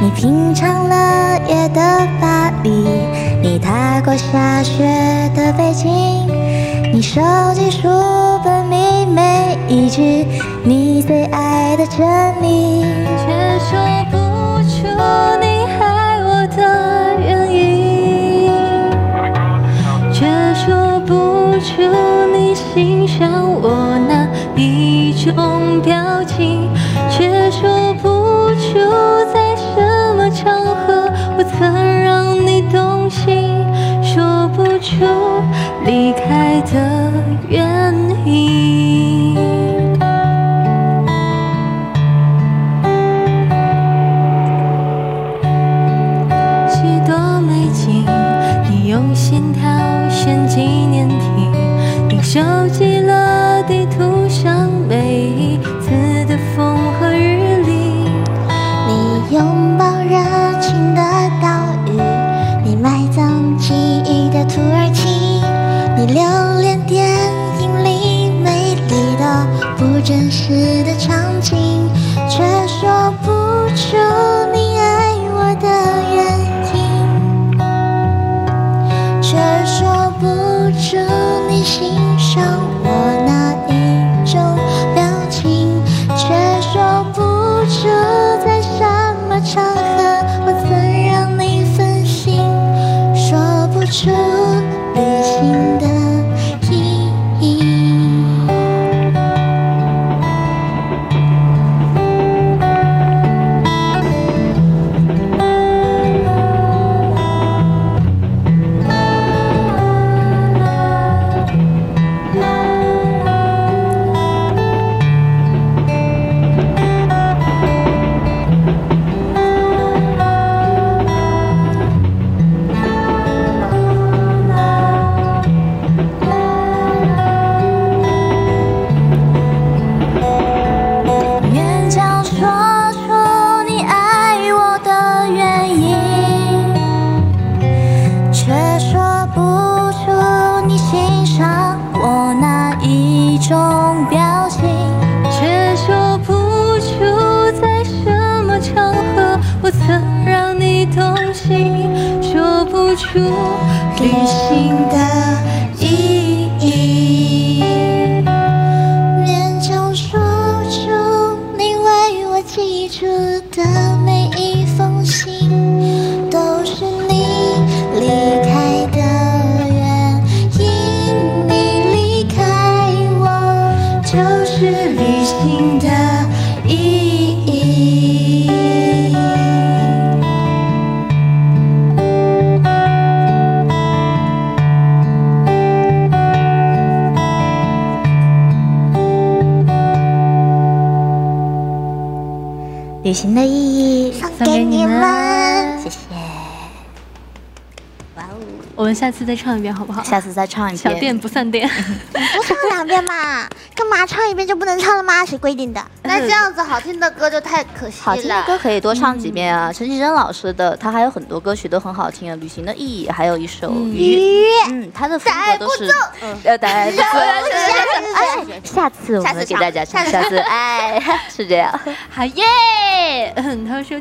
你品尝了夜的巴黎，你踏过下雪的北京，你收集书本里每一句你最爱的真理，却说不出。离开的原因。许多美景，你用心挑选纪念品，你收集你留恋电影里美丽的不真实的场景，却说不出欣赏我哪一种表情，却说不出在什么场合我曾让你动心，说不出旅行是旅行的意义。旅行的意义送给你们我们下次再唱一遍好不好？下次再唱一遍。小店不算店。多唱两遍嘛，干嘛唱一遍就不能唱了吗？谁规定的？那这样子好听的歌就太可惜了。好听的歌可以多唱几遍啊！陈绮贞老师的，他还有很多歌曲都很好听啊，《旅行的意义》，还有一首《鱼》，嗯，他的风格都是呃，带不住，哎，下次我们给大家唱，下次哎，是这样，好耶！他说。